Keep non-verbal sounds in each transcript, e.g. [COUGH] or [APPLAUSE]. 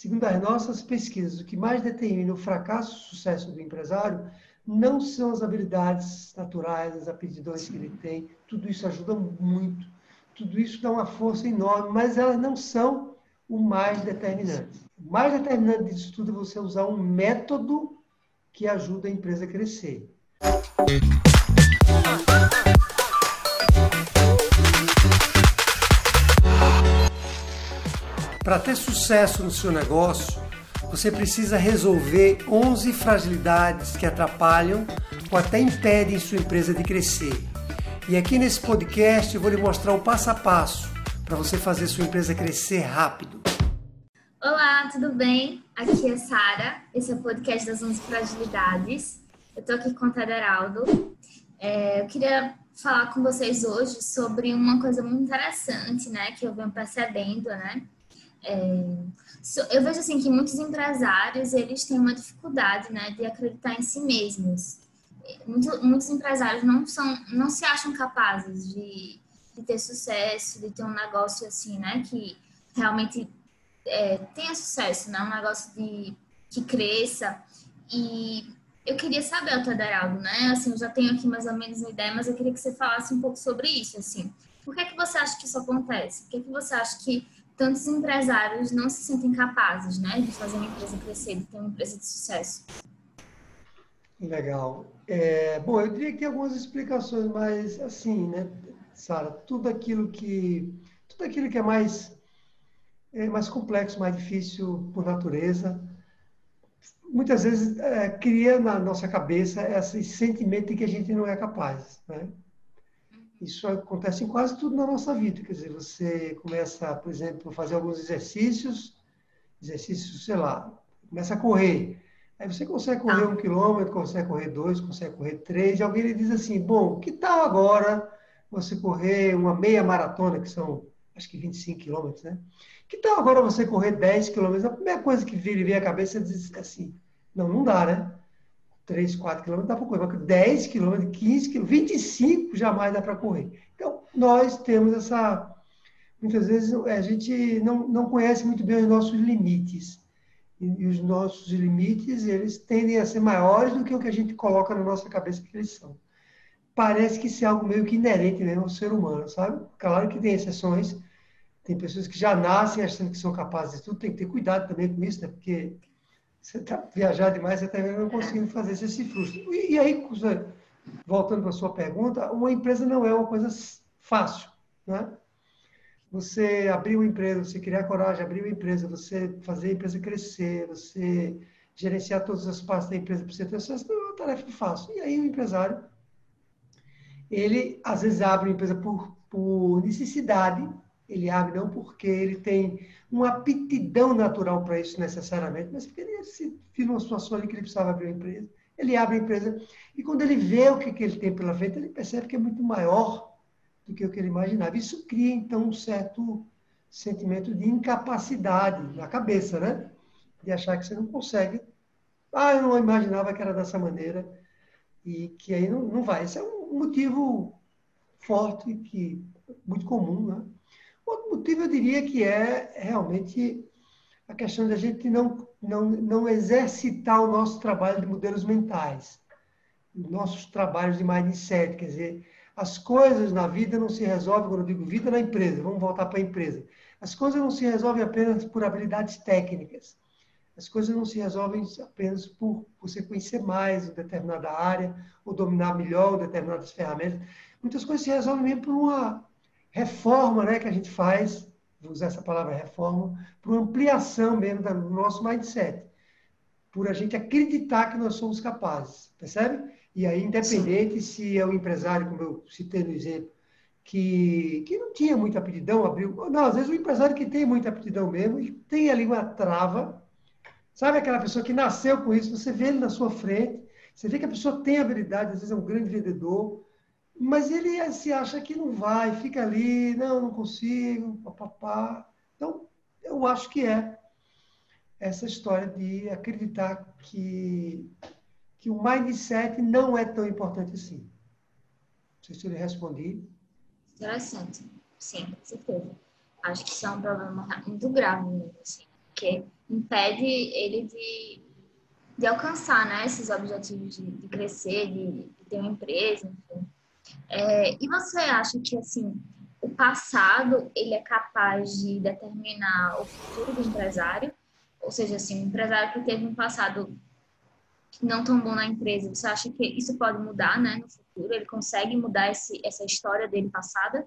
Segundo as nossas pesquisas, o que mais determina o fracasso e o sucesso do empresário não são as habilidades naturais, as aptidões que ele tem. Tudo isso ajuda muito. Tudo isso dá uma força enorme, mas elas não são o mais determinante. O mais determinante disso tudo é você usar um método que ajuda a empresa a crescer. Para ter sucesso no seu negócio, você precisa resolver 11 fragilidades que atrapalham ou até impedem sua empresa de crescer. E aqui nesse podcast eu vou lhe mostrar o passo a passo para você fazer sua empresa crescer rápido. Olá, tudo bem? Aqui é Sara, esse é o podcast das 11 fragilidades. Eu estou aqui com o Taderaldo. É, eu queria falar com vocês hoje sobre uma coisa muito interessante, né, que eu venho percebendo, né, é, eu vejo assim que muitos empresários eles têm uma dificuldade, né, de acreditar em si mesmos. Muito, muitos empresários não são, não se acham capazes de, de ter sucesso, de ter um negócio assim, né, que realmente é, tenha sucesso, né, um negócio de que cresça. E eu queria saber, Tadaraldo, né, assim, eu já tenho aqui mais ou menos uma ideia, mas eu queria que você falasse um pouco sobre isso, assim. Por que é que você acha que isso acontece? Por que é que você acha que tantos empresários não se sentem capazes, né, de fazer uma empresa crescer, de ter uma empresa de sucesso. Legal. É, bom, eu diria que algumas explicações, mas assim, né, Sara, tudo aquilo que tudo aquilo que é mais é mais complexo, mais difícil por natureza, muitas vezes é, cria na nossa cabeça esse sentimento de que a gente não é capaz, né? Isso acontece em quase tudo na nossa vida. Quer dizer, você começa, por exemplo, a fazer alguns exercícios, exercícios, sei lá, começa a correr. Aí você consegue correr um quilômetro, consegue correr dois, consegue correr três, e alguém lhe diz assim, bom, que tal agora você correr uma meia maratona, que são acho que 25 quilômetros, né? Que tal agora você correr 10 quilômetros? A primeira coisa que e vem à cabeça é dizer assim, não, não dá, né? 3, 4 quilômetros dá para correr, mas 10 quilômetros, 15 quilômetros, 25 jamais dá para correr. Então, nós temos essa. Muitas vezes a gente não, não conhece muito bem os nossos limites. E, e os nossos limites, eles tendem a ser maiores do que o que a gente coloca na nossa cabeça que eles são. Parece que isso é algo meio que inerente mesmo ao ser humano, sabe? Claro que tem exceções, tem pessoas que já nascem achando que são capazes de tudo, tem que ter cuidado também com isso, né? Porque você está viajar demais, você está não conseguindo fazer, você se frustra. E, e aí, voltando para a sua pergunta, uma empresa não é uma coisa fácil, né? Você abrir uma empresa, você criar coragem, abrir uma empresa, você fazer a empresa crescer, você gerenciar todas as partes da empresa para você ter sucesso, não é uma tarefa fácil. E aí o empresário, ele às vezes abre uma empresa por, por necessidade, ele abre não porque ele tem uma aptidão natural para isso necessariamente, mas porque ele se viu numa situação ali que ele precisava abrir uma empresa. Ele abre a empresa e quando ele vê o que, que ele tem pela frente, ele percebe que é muito maior do que o que ele imaginava. Isso cria, então, um certo sentimento de incapacidade na cabeça, né? De achar que você não consegue. Ah, eu não imaginava que era dessa maneira. E que aí não, não vai. Esse é um motivo forte, que muito comum, né? Outro motivo, eu diria que é realmente a questão de a gente não, não, não exercitar o nosso trabalho de modelos mentais, nossos trabalhos de mindset, quer dizer, as coisas na vida não se resolvem, quando eu digo vida na empresa, vamos voltar para a empresa. As coisas não se resolvem apenas por habilidades técnicas. As coisas não se resolvem apenas por você conhecer mais uma determinada área ou dominar melhor determinadas ferramentas. Muitas coisas se resolvem mesmo por uma reforma né, que a gente faz, vou usar essa palavra reforma, por ampliação mesmo do nosso mindset. Por a gente acreditar que nós somos capazes, percebe? E aí, independente Sim. se é o empresário, como eu citei no exemplo, que, que não tinha muita aptidão, abriu. Não, às vezes o empresário que tem muita aptidão mesmo, e tem ali uma trava, sabe aquela pessoa que nasceu com isso, você vê ele na sua frente, você vê que a pessoa tem habilidade, às vezes é um grande vendedor, mas ele se acha que não vai, fica ali, não, não consigo, papapá. Então, eu acho que é essa história de acreditar que, que o mindset não é tão importante assim. Não sei se eu lhe respondi. Interessante. Sim, com certeza. Acho que isso é um problema muito grave mesmo, assim. Porque impede ele de, de alcançar né, esses objetivos de, de crescer, de, de, ter uma empresa, enfim. É, e você acha que, assim, o passado, ele é capaz de determinar o futuro do empresário? Ou seja, assim, um empresário que teve um passado não tão bom na empresa, você acha que isso pode mudar, né, no futuro? Ele consegue mudar esse, essa história dele passada?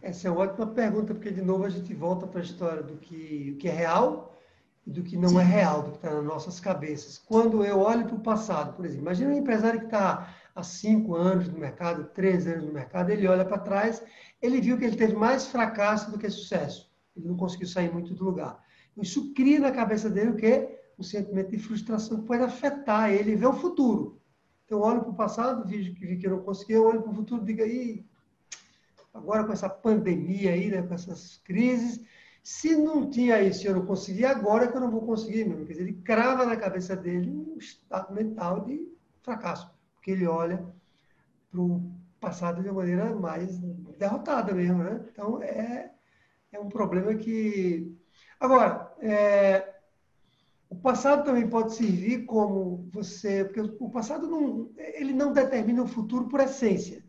Essa é uma ótima pergunta, porque de novo a gente volta para a história do que, o que é real e do que não Sim. é real, do que está nas nossas cabeças. Quando eu olho para o passado, por exemplo, imagina um empresário que está há cinco anos no mercado, três anos no mercado, ele olha para trás, ele viu que ele teve mais fracasso do que sucesso. Ele não conseguiu sair muito do lugar. Isso cria na cabeça dele o quê? Um sentimento de frustração que pode afetar ele ver o futuro. Então, olho para o passado, vi que eu não consegui, olho para o futuro e digo, aí, agora com essa pandemia aí, né, com essas crises, se não tinha isso e eu não conseguia, agora é que eu não vou conseguir mesmo. Quer dizer, ele crava na cabeça dele um estado mental de fracasso, porque ele olha para o passado de uma maneira mais derrotada mesmo, né? Então, é, é um problema que Agora, é, o passado também pode servir como você, porque o passado não, ele não determina o futuro por essência.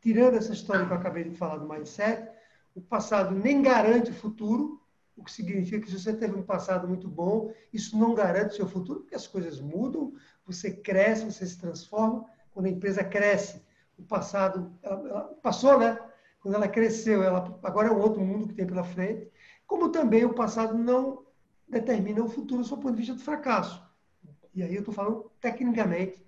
Tirando essa história que eu acabei de falar do mindset, o passado nem garante o futuro, o que significa que se você teve um passado muito bom, isso não garante o seu futuro, porque as coisas mudam, você cresce, você se transforma. Quando a empresa cresce, o passado ela, ela passou, né? Quando ela cresceu, ela agora é um outro mundo que tem pela frente como também o passado não determina o futuro do seu ponto de vista do fracasso. E aí eu estou falando tecnicamente.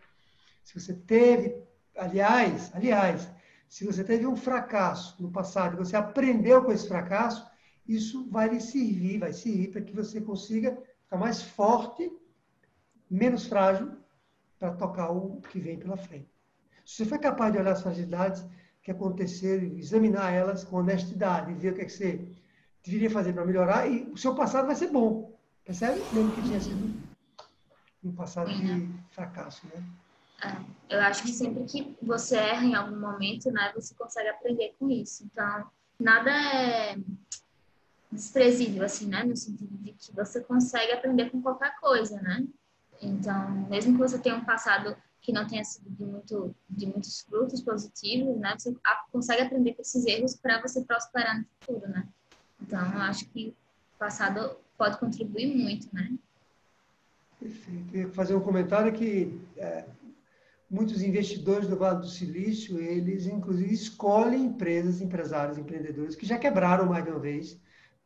Se você teve, aliás, aliás, se você teve um fracasso no passado e você aprendeu com esse fracasso, isso vai lhe servir, vai servir para que você consiga ficar mais forte, menos frágil, para tocar o que vem pela frente. Se você for capaz de olhar as fragilidades que aconteceram, examinar elas com honestidade ver o que, é que você deveria fazer para melhorar e o seu passado vai ser bom. Percebe? Mesmo que tinha sido um passado de fracasso, né? É, eu acho que sempre que você erra em algum momento, né, você consegue aprender com isso. Então, nada é desprezível, assim, né, no sentido de que você consegue aprender com qualquer coisa, né? Então, mesmo que você tenha um passado que não tenha sido de, muito, de muitos frutos positivos, né, você consegue aprender com esses erros para você prosperar no futuro, né? Então, eu acho que o passado pode contribuir muito, né? Perfeito. Eu fazer um comentário que é, muitos investidores do Vale do Silício, eles inclusive escolhem empresas, empresários, empreendedores que já quebraram mais de uma vez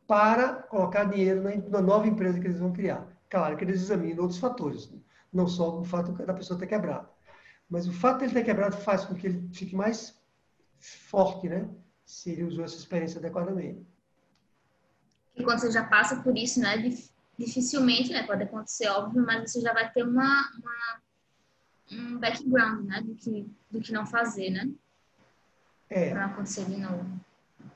para colocar dinheiro na, na nova empresa que eles vão criar. Claro que eles examinam outros fatores, não só o fato da pessoa ter quebrado. Mas o fato de ele ter quebrado faz com que ele fique mais forte, né? Se ele usou essa experiência adequadamente. E quando você já passa por isso, né, dificilmente, né, pode acontecer, óbvio, mas você já vai ter uma, uma um background, né, do que, do que não fazer, né? É. Para não acontecer de novo.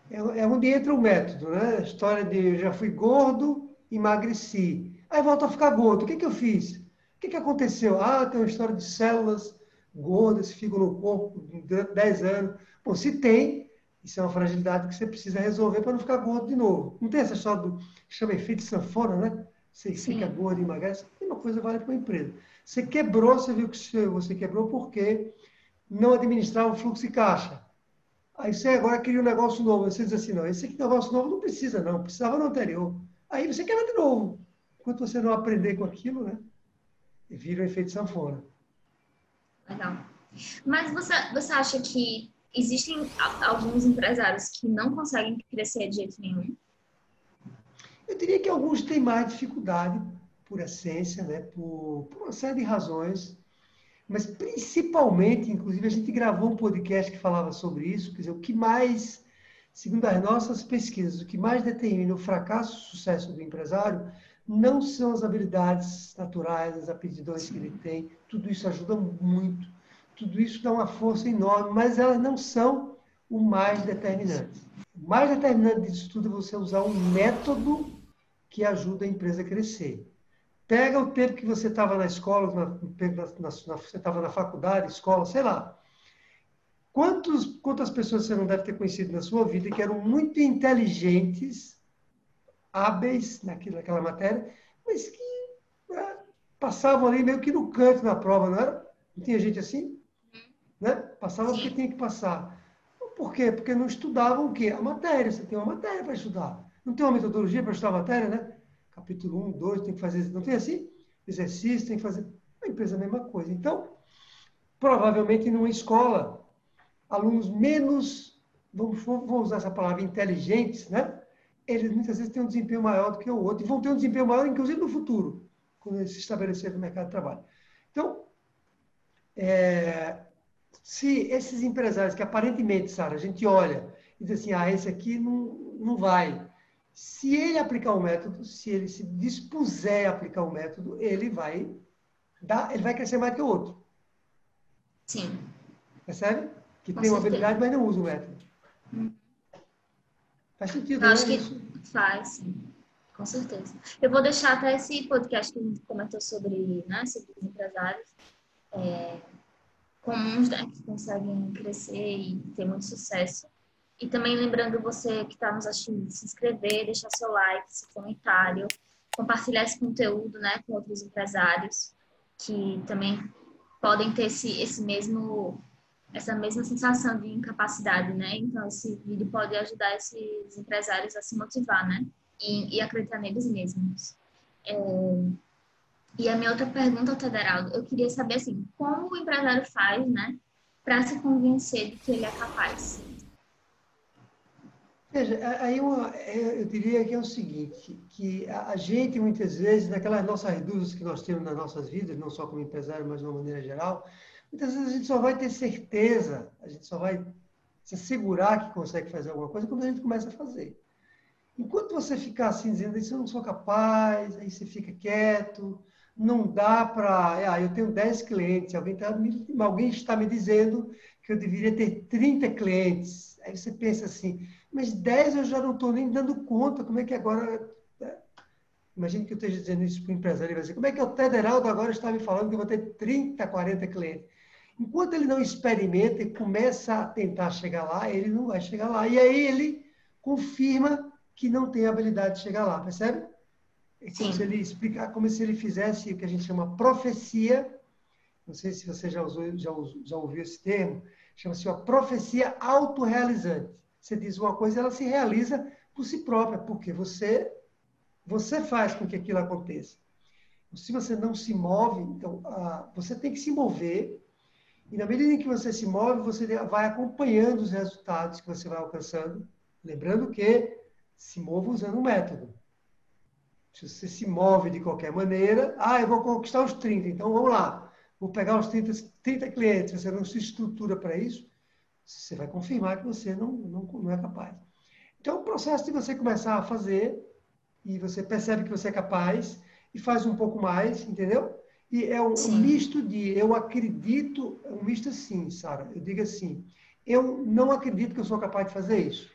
É, é onde entra o método, né? A história de eu já fui gordo, emagreci. Aí volto a ficar gordo. O que, que eu fiz? O que, que aconteceu? Ah, tem uma história de células gordas que ficam no corpo durante 10 anos. Bom, se tem, isso é uma fragilidade que você precisa resolver para não ficar gordo de novo. Não tem essa história do que chama efeito sanfona, né? Você Sim. fica gordo e emagrece. A mesma coisa vale para uma empresa. Você quebrou, você viu que você quebrou porque não administrava o fluxo de caixa. Aí você agora cria um negócio novo. Você diz assim, não, esse aqui negócio novo não precisa, não. Precisava no anterior. Aí você quebra de novo. Enquanto você não aprender com aquilo, né? Vira um efeito sanfona. Legal. Mas você, você acha que existem alguns empresários que não conseguem crescer de jeito nenhum? Eu diria que alguns têm mais dificuldade, por essência, né? por, por uma série de razões, mas principalmente, inclusive, a gente gravou um podcast que falava sobre isso, quer dizer, o que mais, segundo as nossas pesquisas, o que mais determina o fracasso e o sucesso do empresário não são as habilidades naturais, as aptidões que ele tem, tudo isso ajuda muito tudo isso dá uma força enorme, mas elas não são o mais determinante. O mais determinante disso tudo é você usar um método que ajuda a empresa a crescer. Pega o tempo que você estava na escola, na, na, na, você estava na faculdade, escola, sei lá. Quantos, quantas pessoas você não deve ter conhecido na sua vida que eram muito inteligentes, hábeis naquilo, naquela matéria, mas que é, passavam ali meio que no canto da prova, não era? Não tinha gente assim? Né? Passava porque tinha que passar. Por quê? Porque não estudavam o quê? A matéria. Você tem uma matéria para estudar. Não tem uma metodologia para estudar a matéria, né? Capítulo 1, 2, tem que fazer. Não tem assim? Exercício, tem que fazer. A empresa é a mesma coisa. Então, provavelmente numa escola, alunos menos, vamos, vamos usar essa palavra, inteligentes, né? Eles muitas vezes têm um desempenho maior do que o outro e vão ter um desempenho maior, inclusive no futuro, quando eles se estabelecerem no mercado de trabalho. Então, é, se esses empresários que aparentemente, Sara, a gente olha e diz assim, ah, esse aqui não, não vai. Se ele aplicar o método, se ele se dispuser a aplicar o método, ele vai dar, ele vai crescer mais que o outro. Sim. Percebe? Que Com tem certeza. uma habilidade, mas não usa o método. Hum. Faz sentido, Eu né? Acho que faz, sim. Com certeza. Eu vou deixar até esse podcast que a gente comentou sobre, né, sobre os empresários é, comuns, né, que conseguem crescer e ter muito sucesso. E também lembrando você que está nos assistindo, se inscrever, deixar seu like, seu comentário, compartilhar esse conteúdo, né, com outros empresários que também podem ter esse, esse mesmo essa mesma sensação de incapacidade, né? Então esse vídeo pode ajudar esses empresários a se motivar, né? E, e acreditar neles mesmos. É... E a minha outra pergunta, Tederaldo, eu queria saber assim, como o empresário faz, né, para se convencer de que ele é capaz? Veja, aí uma, é, eu diria que é o seguinte, que a gente muitas vezes, naquelas nossas dúvidas que nós temos nas nossas vidas, não só como empresário, mas de uma maneira geral, muitas vezes a gente só vai ter certeza, a gente só vai se assegurar que consegue fazer alguma coisa quando a gente começa a fazer. Enquanto você ficar assim, dizendo, isso eu não sou capaz, aí você fica quieto, não dá para... Ah, eu tenho 10 clientes, alguém, tá, alguém está me dizendo que eu deveria ter 30 clientes. Aí você pensa assim, mas 10 eu já não estou nem dando conta, como é que agora. Né? Imagina que eu esteja dizendo isso para o empresário, ele vai dizer, como é que o Tederaldo agora está me falando que eu vou ter 30, 40 clientes? Enquanto ele não experimenta e começa a tentar chegar lá, ele não vai chegar lá. E aí ele confirma que não tem habilidade de chegar lá, percebe? É como Sim. se ele explicar, como se ele fizesse o que a gente chama profecia. Não sei se você já, usou, já, já ouviu esse termo. Chama-se uma profecia autorrealizante. Você diz uma coisa, ela se realiza por si própria, porque você você faz com que aquilo aconteça. Se você não se move, então você tem que se mover. E na medida em que você se move, você vai acompanhando os resultados que você vai alcançando. Lembrando que se mova usando um método. Se você se move de qualquer maneira, ah, eu vou conquistar os 30, então vamos lá. Vou pegar os 30, 30 clientes. Você não se estrutura para isso, você vai confirmar que você não, não, não é capaz. Então, o processo de você começar a fazer, e você percebe que você é capaz, e faz um pouco mais, entendeu? E é um, um misto de eu acredito, é um misto assim, Sara. Eu digo assim, eu não acredito que eu sou capaz de fazer isso.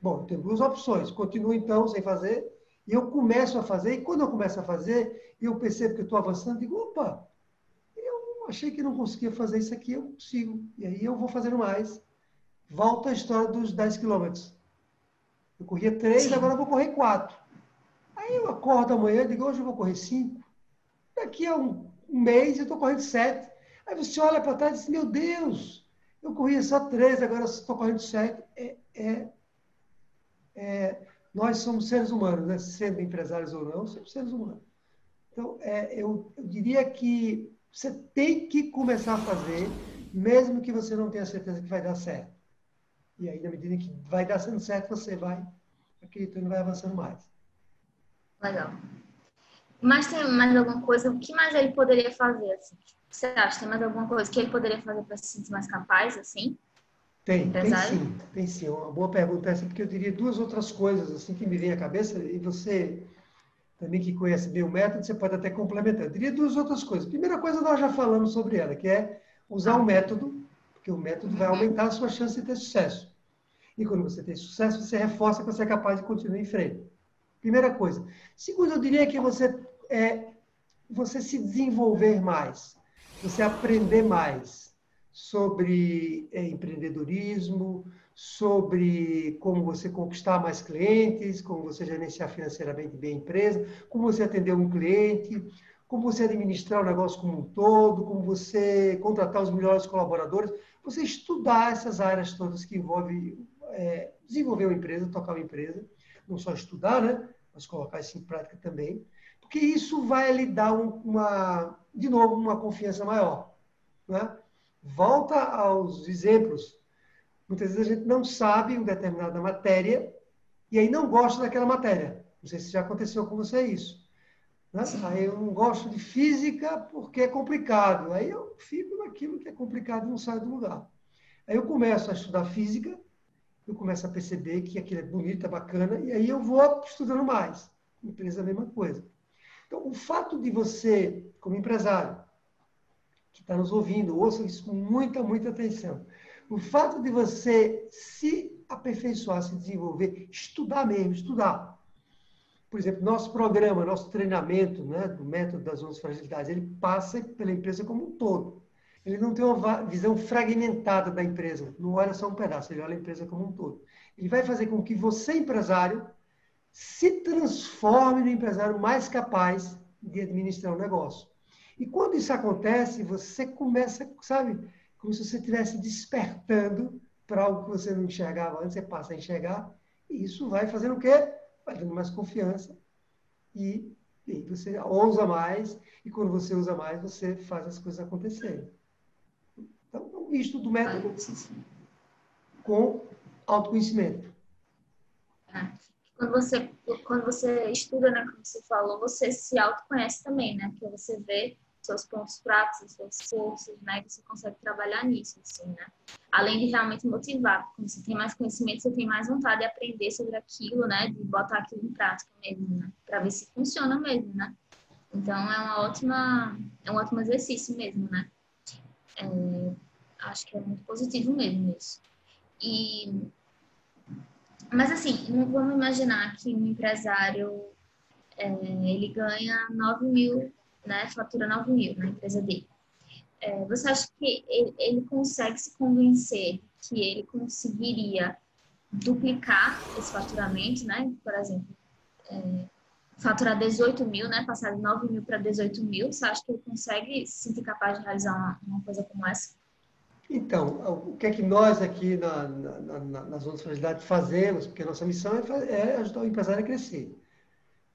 Bom, tem duas opções. Continuo então sem fazer, e eu começo a fazer, e quando eu começo a fazer, eu percebo que eu estou avançando, digo, opa, achei que não conseguia fazer isso aqui, eu consigo. E aí eu vou fazendo mais. Volta a história dos 10 quilômetros. Eu corria 3, agora eu vou correr 4. Aí eu acordo amanhã e digo, hoje eu vou correr 5. Daqui a um, um mês eu estou correndo 7. Aí você olha para trás e diz, meu Deus, eu corria só 3, agora estou correndo 7. É, é, é, nós somos seres humanos, né? sendo empresários ou não, somos seres humanos. Então, é, eu, eu diria que você tem que começar a fazer, mesmo que você não tenha certeza que vai dar certo. E aí, na medida que vai dar certo, você vai acreditando e vai avançando mais. Legal. Mas tem mais alguma coisa? O que mais ele poderia fazer? Assim? Você acha? Tem mais alguma coisa que ele poderia fazer para se sentir mais capaz, assim? Tem, tem sim, tem sim. Uma boa pergunta essa, porque eu diria duas outras coisas assim que me vêm à cabeça e você também que conhece bem o método, você pode até complementar. Eu diria duas outras coisas. Primeira coisa, nós já falamos sobre ela, que é usar o método, porque o método vai aumentar a sua chance de ter sucesso. E quando você tem sucesso, você reforça que você é capaz de continuar em frente. Primeira coisa. Segundo, eu diria que você é você se desenvolver mais, você aprender mais sobre é, empreendedorismo, sobre como você conquistar mais clientes, como você gerenciar financeiramente bem a empresa, como você atender um cliente, como você administrar o negócio como um todo, como você contratar os melhores colaboradores, você estudar essas áreas todas que envolvem é, desenvolver uma empresa, tocar uma empresa, não só estudar, né, mas colocar isso em prática também, porque isso vai lhe dar uma, de novo, uma confiança maior. Né? Volta aos exemplos. Muitas vezes a gente não sabe uma determinada matéria e aí não gosta daquela matéria. Não sei se já aconteceu com você isso. Né? Aí eu não gosto de física porque é complicado. Aí eu fico naquilo que é complicado e não saio do lugar. Aí eu começo a estudar física, eu começo a perceber que aquilo é bonito, é bacana, e aí eu vou estudando mais. Empresa é a mesma coisa. Então, o fato de você, como empresário, que está nos ouvindo, ouça isso com muita, muita atenção. O fato de você se aperfeiçoar, se desenvolver, estudar mesmo, estudar por exemplo, nosso programa, nosso treinamento né, do método das 11 fragilidades, ele passa pela empresa como um todo. Ele não tem uma visão fragmentada da empresa, não olha só um pedaço, ele olha a empresa como um todo. Ele vai fazer com que você, empresário, se transforme no empresário mais capaz de administrar o um negócio. E quando isso acontece, você começa, sabe, como se você estivesse despertando para algo que você não enxergava antes, você passa a enxergar, e isso vai fazendo o quê? vai dando mais confiança e, e você ousa mais, e quando você usa mais, você faz as coisas acontecerem. Então, é um misto do método com autoconhecimento. É. Quando você, quando você estuda, né, como você falou, você se autoconhece também, né? Porque você vê seus pontos fracos, suas forças, né? Que você consegue trabalhar nisso, assim, né? Além de realmente motivar. Quando você tem mais conhecimento, você tem mais vontade de aprender sobre aquilo, né? De botar aquilo em prática mesmo, né? Para ver se funciona mesmo, né? Então, é uma ótima... É um ótimo exercício mesmo, né? É, acho que é muito positivo mesmo isso. E... Mas, assim, vamos imaginar que um empresário... É, ele ganha 9 mil né, fatura 9 mil na empresa dele. É, você acha que ele, ele, consegue se convencer que ele conseguiria duplicar esse faturamento, né? Por exemplo, é, faturar 18 mil, né? Passar de 9 mil para 18 mil. Você acha que ele consegue se sentir capaz de realizar uma, uma coisa como essa? Então, o que é que nós aqui na, na, na, nas outras fragilidades fazemos? Porque a nossa missão é, é ajudar o empresário a crescer.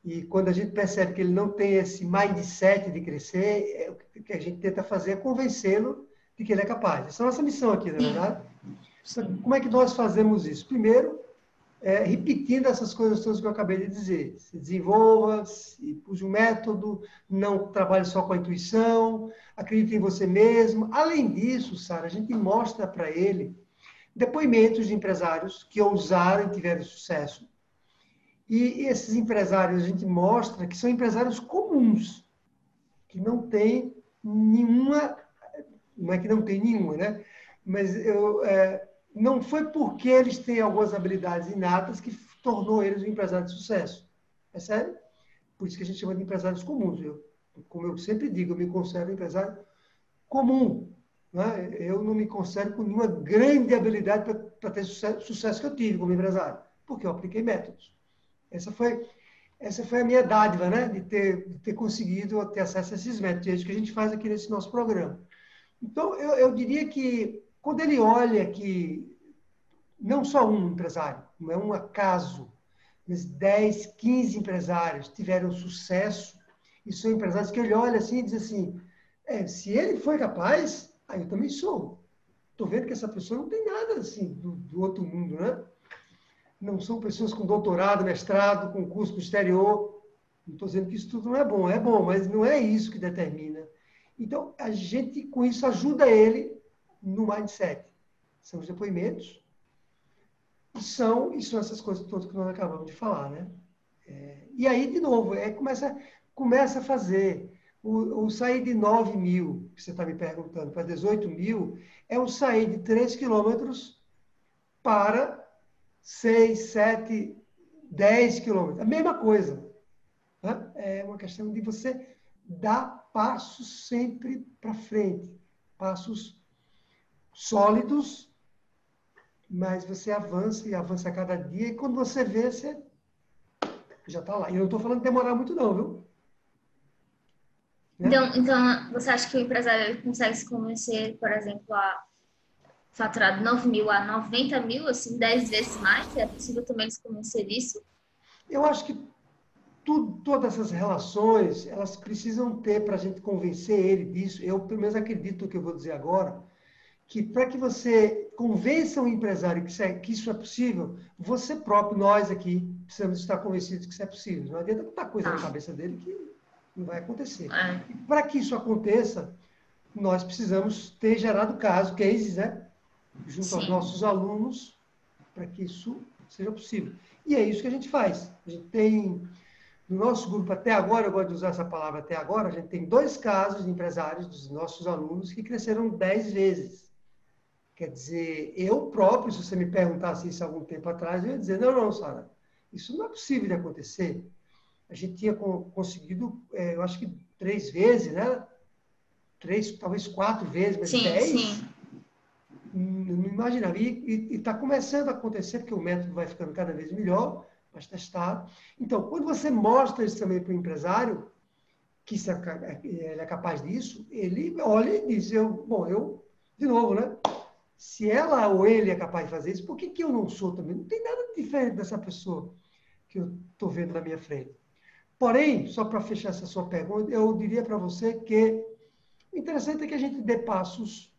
E quando a gente percebe que ele não tem esse mindset de crescer, é, o que a gente tenta fazer é convencê-lo de que ele é capaz. Essa é a nossa missão aqui, na é verdade. Como é que nós fazemos isso? Primeiro, é, repetindo essas coisas todas que eu acabei de dizer. Se desenvolva, se use um método, não trabalhe só com a intuição, acredite em você mesmo. Além disso, Sara, a gente mostra para ele depoimentos de empresários que ousaram e tiveram sucesso e esses empresários, a gente mostra que são empresários comuns, que não têm nenhuma, não é que não tem nenhuma, né? Mas eu, é, não foi porque eles têm algumas habilidades inatas que tornou eles um empresário de sucesso. É sério? Por isso que a gente chama de empresários comuns. Eu, como eu sempre digo, eu me considero um empresário comum. Né? Eu não me considero com nenhuma grande habilidade para ter sucesso, sucesso que eu tive como empresário, porque eu apliquei métodos. Essa foi, essa foi a minha dádiva, né? De ter, de ter conseguido ter acesso a esses métodos. É isso que a gente faz aqui nesse nosso programa. Então, eu, eu diria que quando ele olha que não só um empresário, não é um acaso, mas 10, 15 empresários tiveram sucesso, e são empresários que ele olha assim e diz assim, é, se ele foi capaz, aí eu também sou. Estou vendo que essa pessoa não tem nada assim do, do outro mundo, né? não são pessoas com doutorado, mestrado, com curso no exterior. Não estou dizendo que isso tudo não é bom, é bom, mas não é isso que determina. Então, a gente, com isso, ajuda ele no mindset. São os depoimentos e são, e são essas coisas todas que nós acabamos de falar, né? É, e aí, de novo, é, começa, começa a fazer. O, o sair de 9 mil, que você está me perguntando, para 18 mil, é o sair de 3 quilômetros para 6, 7, 10 quilômetros. A mesma coisa. Né? É uma questão de você dar passos sempre para frente. Passos sólidos, mas você avança e avança a cada dia, e quando você vê, você já está lá. E eu não estou falando de demorar muito, não, viu? Né? Então, então, você acha que o empresário consegue se convencer, por exemplo, a faturar de 9 mil a 90 mil, assim, 10 vezes mais? É possível também se convencer disso? Eu acho que tudo, todas essas relações, elas precisam ter para a gente convencer ele disso. Eu, pelo menos, acredito no que eu vou dizer agora, que para que você convença um empresário que isso, é, que isso é possível, você próprio, nós aqui, precisamos estar convencidos que isso é possível. Não adianta botar coisa na ah. cabeça dele que não vai acontecer. É. Para que isso aconteça, nós precisamos ter gerado caso, cases, né? Junto Sim. aos nossos alunos, para que isso seja possível. E é isso que a gente faz. A gente tem, no nosso grupo até agora, eu gosto de usar essa palavra até agora, a gente tem dois casos de empresários dos nossos alunos que cresceram dez vezes. Quer dizer, eu próprio, se você me perguntasse isso algum tempo atrás, eu ia dizer, não, não, Sara, isso não é possível de acontecer a gente tinha conseguido, é, eu acho que três vezes, né? Três, talvez quatro vezes, mas sim, dez. Sim. Não imaginava. E está começando a acontecer, porque o método vai ficando cada vez melhor, mais testado. Então, quando você mostra isso também para o empresário, que é, ele é capaz disso, ele olha e diz, eu, bom, eu, de novo, né? Se ela ou ele é capaz de fazer isso, por que, que eu não sou também? Não tem nada diferente dessa pessoa que eu estou vendo na minha frente. Porém, só para fechar essa sua pergunta, eu diria para você que o interessante é que a gente dê passos.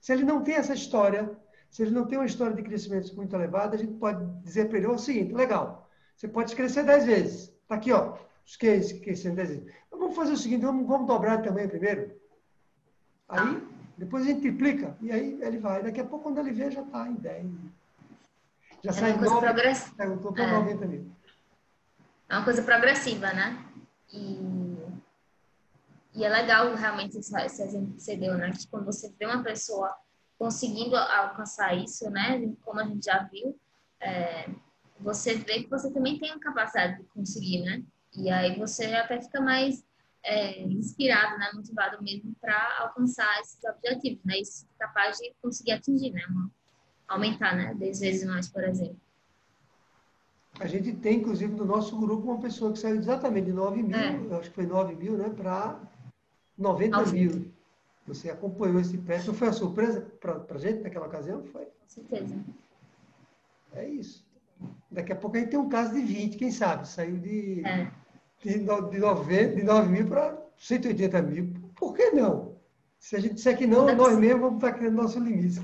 Se ele não tem essa história, se ele não tem uma história de crescimento muito elevada, a gente pode dizer para ele o seguinte: legal, você pode crescer 10 vezes. Está aqui, ó, os cases crescendo 10 vezes. Então, vamos fazer o seguinte: vamos, vamos dobrar também primeiro. Aí, depois a gente triplica, e aí ele vai. Daqui a pouco, quando ele vê, já está em 10. Já é sai 9. Perguntou para é. 90 mil. É uma coisa progressiva, né? E, e é legal realmente esse, esse exemplo que você deu, né? Que quando você vê uma pessoa conseguindo alcançar isso, né? Como a gente já viu, é, você vê que você também tem a capacidade de conseguir, né? E aí você até fica mais é, inspirado, né? Motivado mesmo para alcançar esses objetivos, né? Ser capaz de conseguir atingir, né? Uma, aumentar, né? 10 vezes mais, por exemplo. A gente tem, inclusive, no nosso grupo, uma pessoa que saiu exatamente de 9 mil, é. acho que foi 9 mil, né, para 90 mil. Você acompanhou esse pé. Não foi a surpresa para a gente naquela ocasião? Foi. Com certeza. É isso. Daqui a pouco a gente tem um caso de 20, quem sabe? Saiu de, é. De, de, 90, de 9 mil para 180 mil. Por que não? Se a gente disser que não, nós mesmos vamos estar criando nosso limite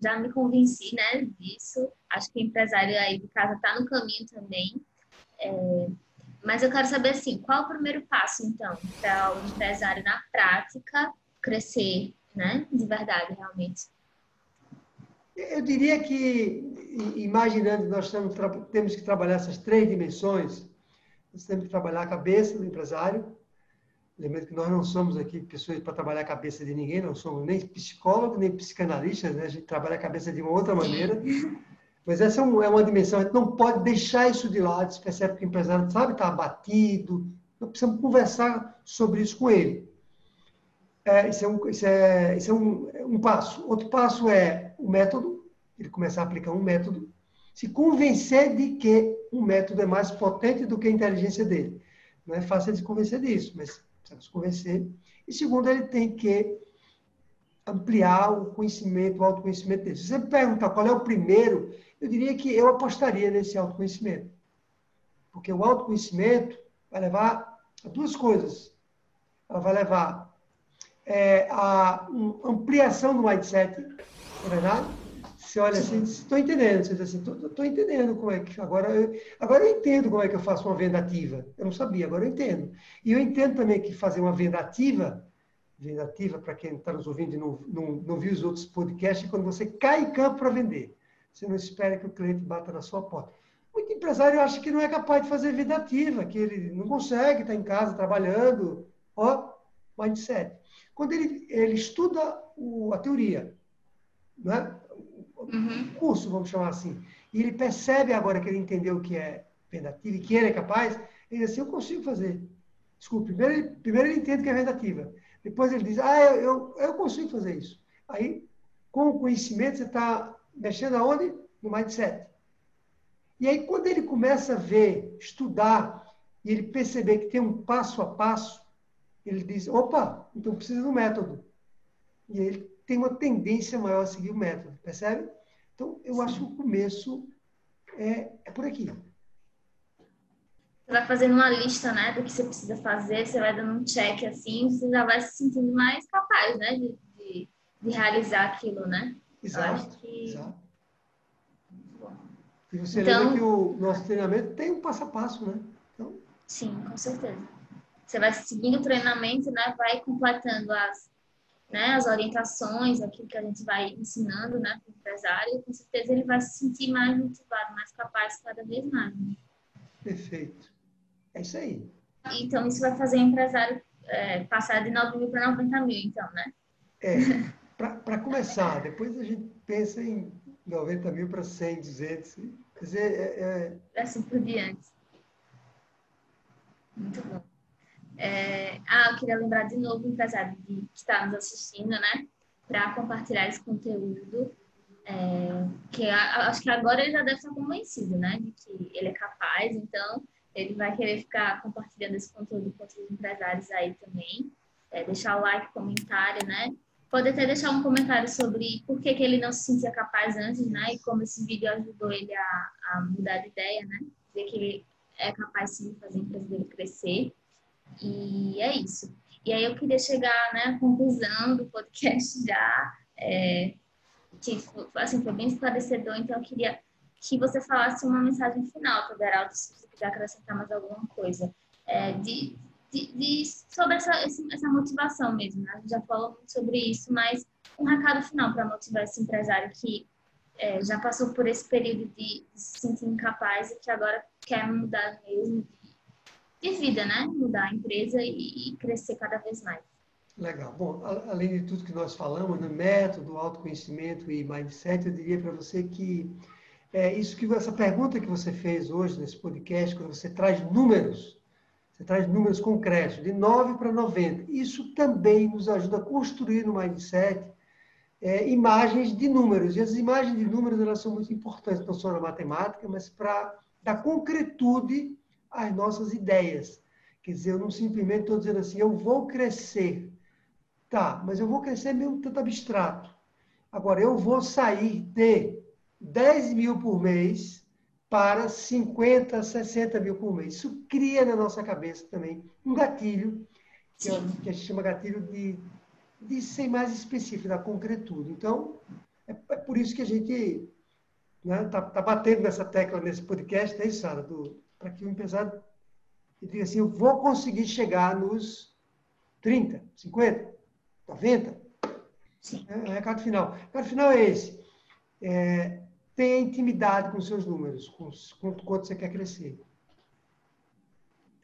já me convenci, né, disso. Acho que o empresário aí de casa está no caminho também. É, mas eu quero saber, assim, qual o primeiro passo, então, para o empresário na prática crescer, né, de verdade, realmente? Eu diria que, imaginando nós temos que trabalhar essas três dimensões, que trabalhar a cabeça do empresário, Lembrando que nós não somos aqui pessoas para trabalhar a cabeça de ninguém, não somos nem psicólogos, nem psicanalistas, né? a gente trabalha a cabeça de uma outra maneira. [LAUGHS] Mas essa é, é uma dimensão, a gente não pode deixar isso de lado, se percebe que o empresário sabe está abatido, nós precisamos conversar sobre isso com ele. É, isso é, um, isso é, isso é um, um passo. Outro passo é o método, ele começar a aplicar um método, se convencer de que um método é mais potente do que a inteligência dele. Não é fácil de se convencer disso, mas precisa se convencer. E segundo, ele tem que ampliar o conhecimento, o autoconhecimento dele. Se você me perguntar qual é o primeiro, eu diria que eu apostaria nesse autoconhecimento. Porque o autoconhecimento vai levar a duas coisas. Ela vai levar é, a ampliação do mindset, não é verdade? Você olha assim, estou entendendo. Você diz assim, estou entendendo como é que. Agora eu, agora eu entendo como é que eu faço uma venda ativa. Eu não sabia, agora eu entendo. E eu entendo também que fazer uma venda ativa, venda ativa, para quem está nos ouvindo e não, não, não viu os outros podcasts, é quando você cai em campo para vender. Você não espera que o cliente bata na sua porta. Muito empresário acha que não é capaz de fazer venda ativa, que ele não consegue, está em casa trabalhando. Ó, mindset. Quando ele, ele estuda o, a teoria, né? Uhum. curso, vamos chamar assim. E ele percebe agora que ele entendeu o que é vendativa e que ele é capaz, ele diz assim, eu consigo fazer. Desculpe, primeiro ele, primeiro ele entende que é vendativa. Depois ele diz, ah, eu, eu, eu consigo fazer isso. Aí, com o conhecimento, você está mexendo aonde? No mindset. E aí, quando ele começa a ver, estudar, e ele perceber que tem um passo a passo, ele diz: opa, então precisa do método. E ele tem uma tendência maior a seguir o método, percebe? Então, eu acho que o começo é, é por aqui. Você vai fazendo uma lista, né, do que você precisa fazer, você vai dando um check assim, você já vai se sentindo mais capaz, né, de, de, de realizar aquilo, né? Exato, que... exato. E você então, lembra que o nosso treinamento tem um passo a passo, né? Então... Sim, com certeza. Você vai seguindo o treinamento, né? Vai completando as, né, as orientações, aquilo que a gente vai ensinando, né, para o empresário, com certeza ele vai se sentir mais motivado, mais capaz cada vez mais. Né? Perfeito. É isso aí. Então, isso vai fazer o empresário é, passar de 9 mil para 90 mil, então, né? É, para começar, depois a gente pensa em 90 mil para 100, 200. Quer dizer, é, é... Assim por diante. Muito bom. É... Ah, eu queria lembrar de novo o empresário de, que está nos assistindo, né? Para compartilhar esse conteúdo. É... que a, acho que agora ele já deve estar convencido, né? De que ele é capaz, então ele vai querer ficar compartilhando esse conteúdo com outros empresários aí também. É, deixar o like, comentário, né? Pode até deixar um comentário sobre por que, que ele não se sentia capaz antes, né? E como esse vídeo ajudou ele a, a mudar de ideia, né? Ver que ele é capaz sim de fazer a empresa dele crescer. E é isso. E aí eu queria chegar né, à conclusão do podcast já, é, que assim, foi bem esclarecedor, então eu queria que você falasse uma mensagem final, Taderaldo, se você quiser acrescentar mais alguma coisa. É, de, de, de, sobre essa, essa motivação mesmo. Né? A gente já falou muito sobre isso, mas um recado final para motivar esse empresário que é, já passou por esse período de, de, se sentir incapaz e que agora quer mudar mesmo de, vida, né? Mudar a empresa e, e, crescer cada vez mais. Legal. Bom, além de tudo que nós falamos, no né, método, autoconhecimento e mindset, eu diria para você que é isso que essa pergunta que você fez hoje nesse podcast, quando você traz números, você traz números concretos, de 9 para 90. Isso também nos ajuda a construir no mindset é, imagens de números. E as imagens de números elas são muito importantes, não só na matemática, mas para dar concretude às nossas ideias. Quer dizer, eu não simplesmente estou dizendo assim, eu vou crescer. Tá, mas eu vou crescer mesmo tanto abstrato. Agora, eu vou sair de 10 mil por mês para 50, 60 mil por mês. Isso cria na nossa cabeça também um gatilho, que, é, que a gente chama gatilho de, de ser mais específico, da concretude. Então, é, é por isso que a gente está né, tá, tá batendo nessa tecla nesse podcast, né, Sara? Para que o empresário diga assim, eu vou conseguir chegar nos 30, 50, 90. Sim. É, o recado final. O recado final é esse. É, tenha intimidade com seus números, com, com quanto você quer crescer.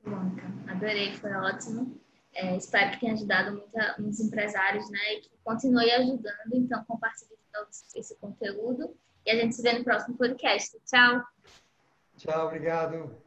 Bom, adorei, foi ótimo. É, espero que tenha ajudado muita, muitos empresários, né? E que continue ajudando. Então, compartilhe esse conteúdo. E a gente se vê no próximo podcast. Tchau. Tchau, obrigado.